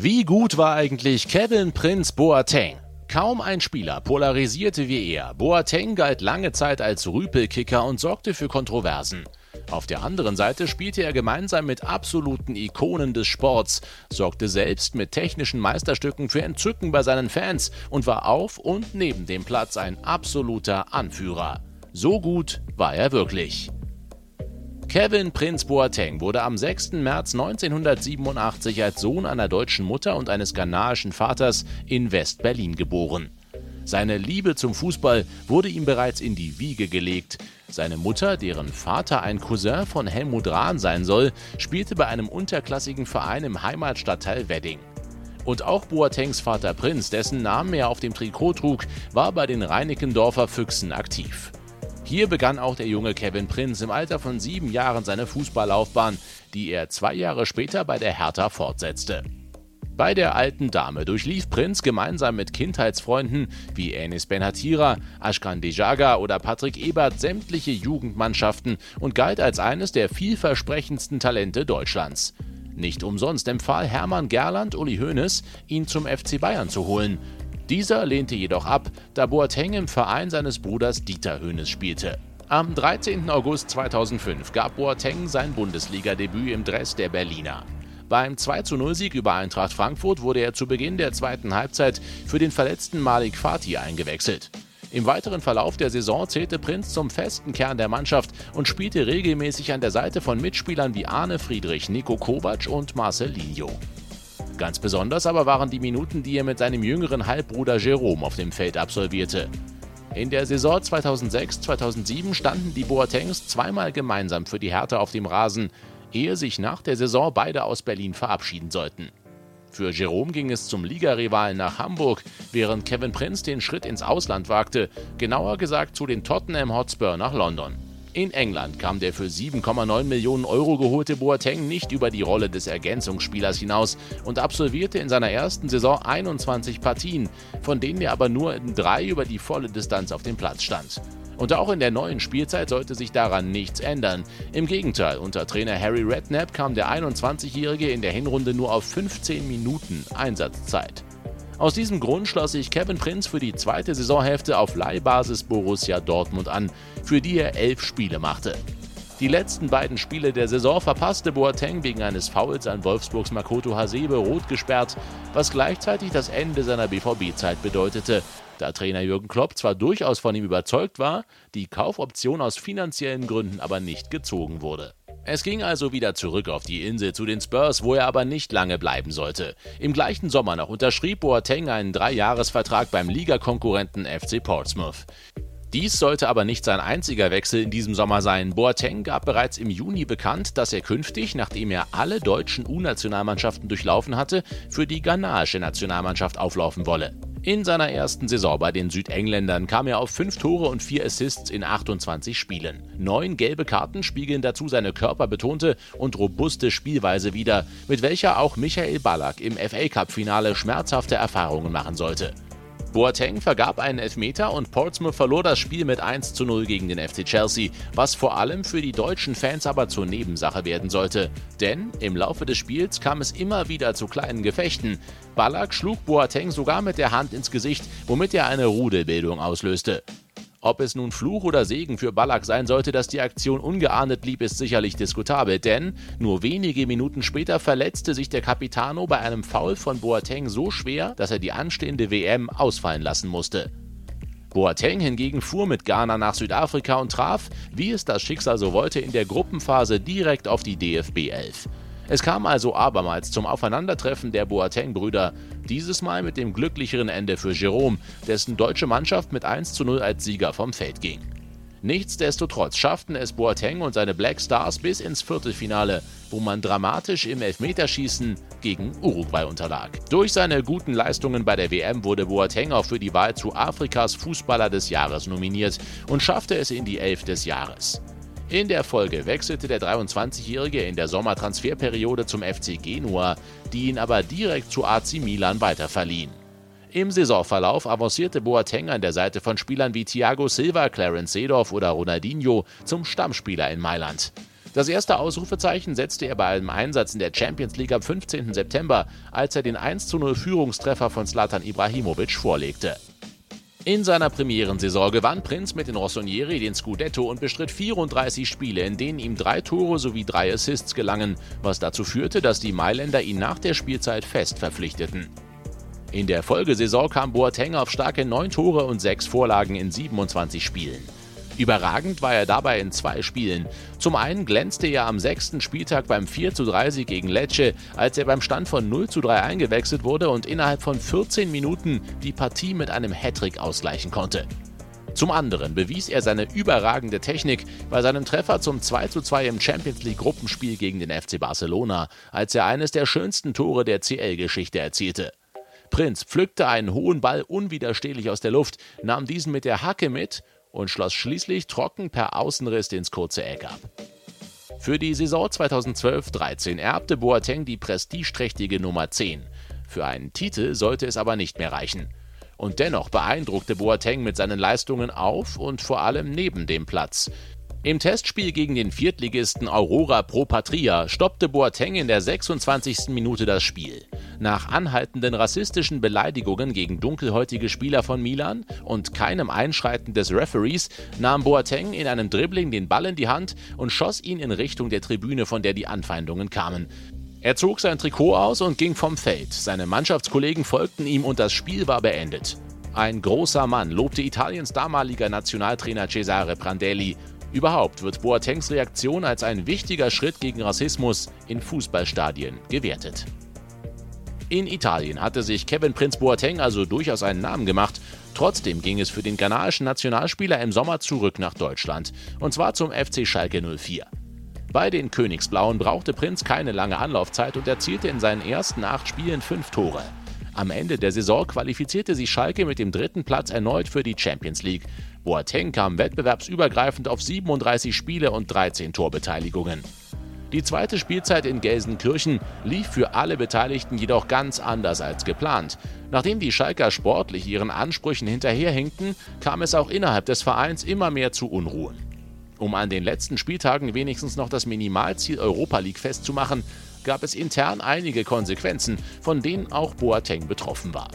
Wie gut war eigentlich Kevin Prince Boateng? Kaum ein Spieler polarisierte wie er. Boateng galt lange Zeit als Rüpelkicker und sorgte für Kontroversen. Auf der anderen Seite spielte er gemeinsam mit absoluten Ikonen des Sports, sorgte selbst mit technischen Meisterstücken für Entzücken bei seinen Fans und war auf und neben dem Platz ein absoluter Anführer. So gut war er wirklich. Kevin Prinz Boateng wurde am 6. März 1987 als Sohn einer deutschen Mutter und eines ghanaischen Vaters in West-Berlin geboren. Seine Liebe zum Fußball wurde ihm bereits in die Wiege gelegt. Seine Mutter, deren Vater ein Cousin von Helmut Rahn sein soll, spielte bei einem unterklassigen Verein im Heimatstadtteil Wedding. Und auch Boatengs Vater Prinz, dessen Namen er auf dem Trikot trug, war bei den Reinickendorfer Füchsen aktiv. Hier begann auch der junge Kevin Prinz im Alter von sieben Jahren seine Fußballlaufbahn, die er zwei Jahre später bei der Hertha fortsetzte. Bei der alten Dame durchlief Prinz gemeinsam mit Kindheitsfreunden wie Enis Benhatira, Ashkan Dejaga oder Patrick Ebert sämtliche Jugendmannschaften und galt als eines der vielversprechendsten Talente Deutschlands. Nicht umsonst empfahl Hermann Gerland Uli Hoeneß, ihn zum FC Bayern zu holen. Dieser lehnte jedoch ab, da Boateng im Verein seines Bruders Dieter Hoeneß spielte. Am 13. August 2005 gab Boateng sein Bundesliga-Debüt im Dress der Berliner. Beim 2-0-Sieg über Eintracht Frankfurt wurde er zu Beginn der zweiten Halbzeit für den verletzten Malik Fatih eingewechselt. Im weiteren Verlauf der Saison zählte Prinz zum festen Kern der Mannschaft und spielte regelmäßig an der Seite von Mitspielern wie Arne Friedrich, Nico Kovac und Marcelinho. Ganz besonders aber waren die Minuten, die er mit seinem jüngeren Halbbruder Jerome auf dem Feld absolvierte. In der Saison 2006-2007 standen die Boatengs zweimal gemeinsam für die Härte auf dem Rasen, ehe sich nach der Saison beide aus Berlin verabschieden sollten. Für Jerome ging es zum Ligarivalen nach Hamburg, während Kevin Prince den Schritt ins Ausland wagte, genauer gesagt zu den Tottenham Hotspur nach London. In England kam der für 7,9 Millionen Euro geholte Boateng nicht über die Rolle des Ergänzungsspielers hinaus und absolvierte in seiner ersten Saison 21 Partien, von denen er aber nur in drei über die volle Distanz auf dem Platz stand. Und auch in der neuen Spielzeit sollte sich daran nichts ändern. Im Gegenteil, unter Trainer Harry Redknapp kam der 21-Jährige in der Hinrunde nur auf 15 Minuten Einsatzzeit. Aus diesem Grund schloss sich Kevin Prinz für die zweite Saisonhälfte auf Leihbasis Borussia Dortmund an, für die er elf Spiele machte. Die letzten beiden Spiele der Saison verpasste Boateng wegen eines Fouls an Wolfsburgs Makoto Hasebe rot gesperrt, was gleichzeitig das Ende seiner BVB-Zeit bedeutete, da Trainer Jürgen Klopp zwar durchaus von ihm überzeugt war, die Kaufoption aus finanziellen Gründen aber nicht gezogen wurde. Es ging also wieder zurück auf die Insel zu den Spurs, wo er aber nicht lange bleiben sollte. Im gleichen Sommer noch unterschrieb Boateng einen Dreijahresvertrag beim Ligakonkurrenten FC Portsmouth. Dies sollte aber nicht sein einziger Wechsel in diesem Sommer sein. Boateng gab bereits im Juni bekannt, dass er künftig, nachdem er alle deutschen U-Nationalmannschaften durchlaufen hatte, für die ghanaische Nationalmannschaft auflaufen wolle. In seiner ersten Saison bei den Südengländern kam er auf 5 Tore und 4 Assists in 28 Spielen. Neun gelbe Karten spiegeln dazu seine körperbetonte und robuste Spielweise wider, mit welcher auch Michael Ballack im FA Cup-Finale schmerzhafte Erfahrungen machen sollte. Boateng vergab einen Elfmeter und Portsmouth verlor das Spiel mit 1 zu 0 gegen den FC Chelsea, was vor allem für die deutschen Fans aber zur Nebensache werden sollte. Denn im Laufe des Spiels kam es immer wieder zu kleinen Gefechten. Ballack schlug Boateng sogar mit der Hand ins Gesicht, womit er eine Rudelbildung auslöste. Ob es nun Fluch oder Segen für Ballack sein sollte, dass die Aktion ungeahndet blieb, ist sicherlich diskutabel, denn nur wenige Minuten später verletzte sich der Capitano bei einem Foul von Boateng so schwer, dass er die anstehende WM ausfallen lassen musste. Boateng hingegen fuhr mit Ghana nach Südafrika und traf, wie es das Schicksal so wollte, in der Gruppenphase direkt auf die DFB 11. Es kam also abermals zum Aufeinandertreffen der Boateng-Brüder, dieses Mal mit dem glücklicheren Ende für Jerome, dessen deutsche Mannschaft mit 1 zu 0 als Sieger vom Feld ging. Nichtsdestotrotz schafften es Boateng und seine Black Stars bis ins Viertelfinale, wo man dramatisch im Elfmeterschießen gegen Uruguay unterlag. Durch seine guten Leistungen bei der WM wurde Boateng auch für die Wahl zu Afrikas Fußballer des Jahres nominiert und schaffte es in die Elf des Jahres. In der Folge wechselte der 23-Jährige in der Sommertransferperiode zum FC Genua, die ihn aber direkt zu AC Milan weiterverliehen. Im Saisonverlauf avancierte Boateng an der Seite von Spielern wie Thiago Silva, Clarence Seedorf oder Ronaldinho zum Stammspieler in Mailand. Das erste Ausrufezeichen setzte er bei einem Einsatz in der Champions League am 15. September, als er den 1:0 Führungstreffer von Zlatan Ibrahimovic vorlegte. In seiner Premierensaison gewann Prinz mit den Rossonieri den Scudetto und bestritt 34 Spiele, in denen ihm drei Tore sowie drei Assists gelangen, was dazu führte, dass die Mailänder ihn nach der Spielzeit fest verpflichteten. In der Folgesaison kam Boateng auf starke neun Tore und sechs Vorlagen in 27 Spielen. Überragend war er dabei in zwei Spielen. Zum einen glänzte er am sechsten Spieltag beim 43 Sieg gegen Lecce, als er beim Stand von 0 zu 3 eingewechselt wurde und innerhalb von 14 Minuten die Partie mit einem Hattrick ausgleichen konnte. Zum anderen bewies er seine überragende Technik bei seinem Treffer zum 2:2 im Champions League Gruppenspiel gegen den FC Barcelona, als er eines der schönsten Tore der CL-Geschichte erzielte. Prinz pflückte einen hohen Ball unwiderstehlich aus der Luft, nahm diesen mit der Hacke mit und schloss schließlich trocken per Außenriss ins kurze Eck ab. Für die Saison 2012-13 erbte Boateng die prestigeträchtige Nummer 10. Für einen Titel sollte es aber nicht mehr reichen. Und dennoch beeindruckte Boateng mit seinen Leistungen auf und vor allem neben dem Platz. Im Testspiel gegen den Viertligisten Aurora Pro Patria stoppte Boateng in der 26. Minute das Spiel. Nach anhaltenden rassistischen Beleidigungen gegen dunkelhäutige Spieler von Milan und keinem Einschreiten des Referees nahm Boateng in einem Dribbling den Ball in die Hand und schoss ihn in Richtung der Tribüne, von der die Anfeindungen kamen. Er zog sein Trikot aus und ging vom Feld. Seine Mannschaftskollegen folgten ihm und das Spiel war beendet. Ein großer Mann lobte Italiens damaliger Nationaltrainer Cesare Prandelli. Überhaupt wird Boatengs Reaktion als ein wichtiger Schritt gegen Rassismus in Fußballstadien gewertet. In Italien hatte sich Kevin Prinz Boateng also durchaus einen Namen gemacht. Trotzdem ging es für den ghanaischen Nationalspieler im Sommer zurück nach Deutschland. Und zwar zum FC Schalke 04. Bei den Königsblauen brauchte Prinz keine lange Anlaufzeit und erzielte in seinen ersten acht Spielen fünf Tore. Am Ende der Saison qualifizierte sich Schalke mit dem dritten Platz erneut für die Champions League. Boateng kam wettbewerbsübergreifend auf 37 Spiele und 13 Torbeteiligungen. Die zweite Spielzeit in Gelsenkirchen lief für alle Beteiligten jedoch ganz anders als geplant. Nachdem die Schalker sportlich ihren Ansprüchen hinterherhinkten, kam es auch innerhalb des Vereins immer mehr zu Unruhen. Um an den letzten Spieltagen wenigstens noch das Minimalziel Europa League festzumachen, gab es intern einige Konsequenzen, von denen auch Boateng betroffen war.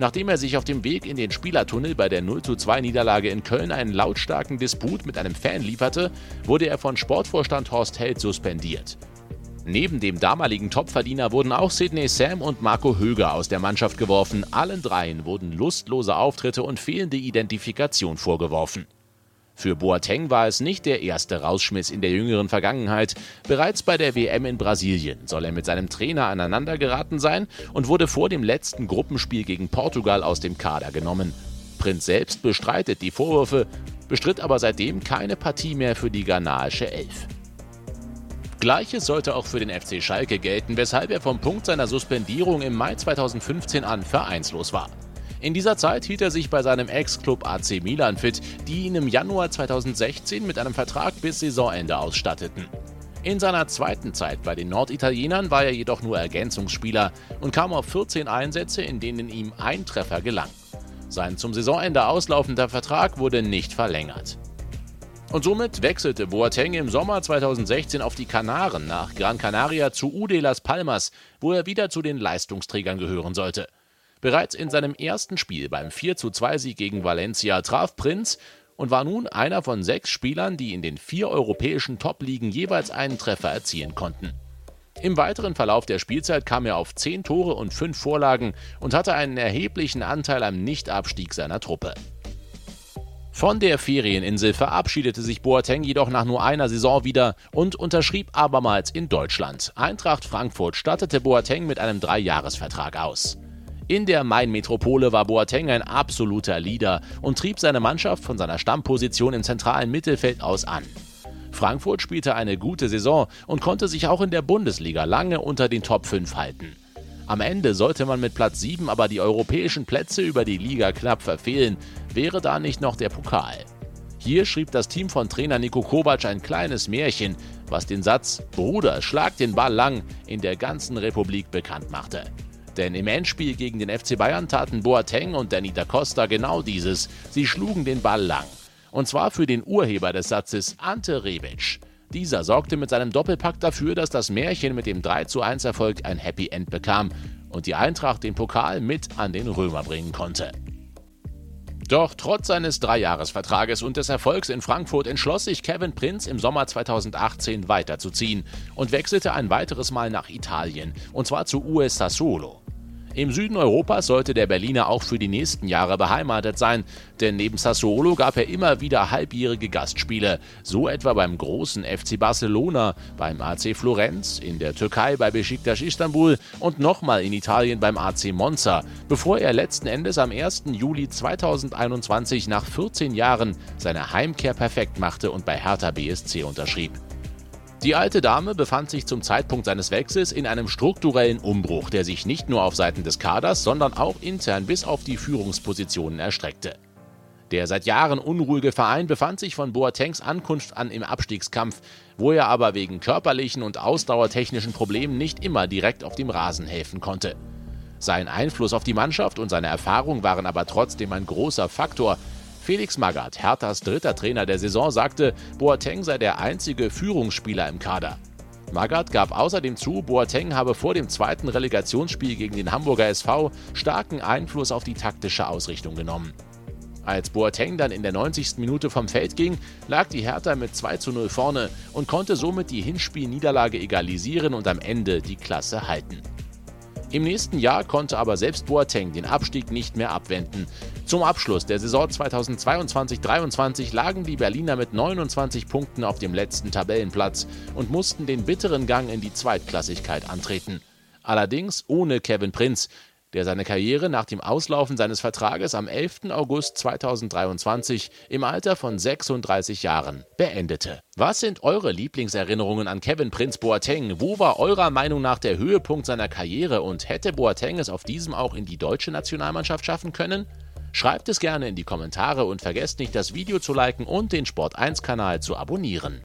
Nachdem er sich auf dem Weg in den Spielertunnel bei der 0:2 Niederlage in Köln einen lautstarken Disput mit einem Fan lieferte, wurde er von Sportvorstand Horst Held suspendiert. Neben dem damaligen Topverdiener wurden auch Sidney Sam und Marco Höger aus der Mannschaft geworfen. Allen dreien wurden lustlose Auftritte und fehlende Identifikation vorgeworfen. Für Boateng war es nicht der erste Rausschmiss in der jüngeren Vergangenheit. Bereits bei der WM in Brasilien soll er mit seinem Trainer aneinandergeraten sein und wurde vor dem letzten Gruppenspiel gegen Portugal aus dem Kader genommen. Prinz selbst bestreitet die Vorwürfe, bestritt aber seitdem keine Partie mehr für die ghanaische Elf. Gleiches sollte auch für den FC Schalke gelten, weshalb er vom Punkt seiner Suspendierung im Mai 2015 an vereinslos war. In dieser Zeit hielt er sich bei seinem Ex-Club AC Milan fit, die ihn im Januar 2016 mit einem Vertrag bis Saisonende ausstatteten. In seiner zweiten Zeit bei den Norditalienern war er jedoch nur Ergänzungsspieler und kam auf 14 Einsätze, in denen ihm ein Treffer gelang. Sein zum Saisonende auslaufender Vertrag wurde nicht verlängert. Und somit wechselte Boateng im Sommer 2016 auf die Kanaren nach Gran Canaria zu UD Las Palmas, wo er wieder zu den Leistungsträgern gehören sollte. Bereits in seinem ersten Spiel beim 4:2-Sieg gegen Valencia traf Prinz und war nun einer von sechs Spielern, die in den vier europäischen Top-Ligen jeweils einen Treffer erzielen konnten. Im weiteren Verlauf der Spielzeit kam er auf zehn Tore und fünf Vorlagen und hatte einen erheblichen Anteil am Nichtabstieg seiner Truppe. Von der Ferieninsel verabschiedete sich Boateng jedoch nach nur einer Saison wieder und unterschrieb abermals in Deutschland. Eintracht Frankfurt stattete Boateng mit einem Dreijahresvertrag aus. In der Main-Metropole war Boateng ein absoluter Leader und trieb seine Mannschaft von seiner Stammposition im zentralen Mittelfeld aus an. Frankfurt spielte eine gute Saison und konnte sich auch in der Bundesliga lange unter den Top 5 halten. Am Ende sollte man mit Platz 7 aber die europäischen Plätze über die Liga knapp verfehlen, wäre da nicht noch der Pokal. Hier schrieb das Team von Trainer Niko Kovac ein kleines Märchen, was den Satz Bruder, schlag den Ball lang in der ganzen Republik bekannt machte. Denn im Endspiel gegen den FC Bayern taten Boateng und Danny da Costa genau dieses. Sie schlugen den Ball lang. Und zwar für den Urheber des Satzes Ante Rebic. Dieser sorgte mit seinem Doppelpack dafür, dass das Märchen mit dem 3:1 Erfolg ein Happy End bekam und die Eintracht den Pokal mit an den Römer bringen konnte. Doch trotz seines Dreijahresvertrages und des Erfolgs in Frankfurt entschloss sich Kevin Prinz im Sommer 2018 weiterzuziehen und wechselte ein weiteres Mal nach Italien, und zwar zu US Sassuolo. Im Süden Europas sollte der Berliner auch für die nächsten Jahre beheimatet sein, denn neben Sassuolo gab er immer wieder halbjährige Gastspiele, so etwa beim großen FC Barcelona, beim AC Florenz, in der Türkei bei Besiktas Istanbul und nochmal in Italien beim AC Monza, bevor er letzten Endes am 1. Juli 2021 nach 14 Jahren seine Heimkehr perfekt machte und bei Hertha BSC unterschrieb. Die alte Dame befand sich zum Zeitpunkt seines Wechsels in einem strukturellen Umbruch, der sich nicht nur auf Seiten des Kaders, sondern auch intern bis auf die Führungspositionen erstreckte. Der seit Jahren unruhige Verein befand sich von Boatengs Ankunft an im Abstiegskampf, wo er aber wegen körperlichen und ausdauertechnischen Problemen nicht immer direkt auf dem Rasen helfen konnte. Sein Einfluss auf die Mannschaft und seine Erfahrung waren aber trotzdem ein großer Faktor, Felix Magath, Herthas dritter Trainer der Saison, sagte, Boateng sei der einzige Führungsspieler im Kader. Magath gab außerdem zu, Boateng habe vor dem zweiten Relegationsspiel gegen den Hamburger SV starken Einfluss auf die taktische Ausrichtung genommen. Als Boateng dann in der 90. Minute vom Feld ging, lag die Hertha mit 2 zu 0 vorne und konnte somit die Hinspielniederlage egalisieren und am Ende die Klasse halten. Im nächsten Jahr konnte aber selbst Boateng den Abstieg nicht mehr abwenden. Zum Abschluss der Saison 2022-23 lagen die Berliner mit 29 Punkten auf dem letzten Tabellenplatz und mussten den bitteren Gang in die Zweitklassigkeit antreten. Allerdings ohne Kevin Prinz, der seine Karriere nach dem Auslaufen seines Vertrages am 11. August 2023 im Alter von 36 Jahren beendete. Was sind eure Lieblingserinnerungen an Kevin Prinz Boateng? Wo war eurer Meinung nach der Höhepunkt seiner Karriere und hätte Boateng es auf diesem auch in die deutsche Nationalmannschaft schaffen können? Schreibt es gerne in die Kommentare und vergesst nicht, das Video zu liken und den Sport1-Kanal zu abonnieren.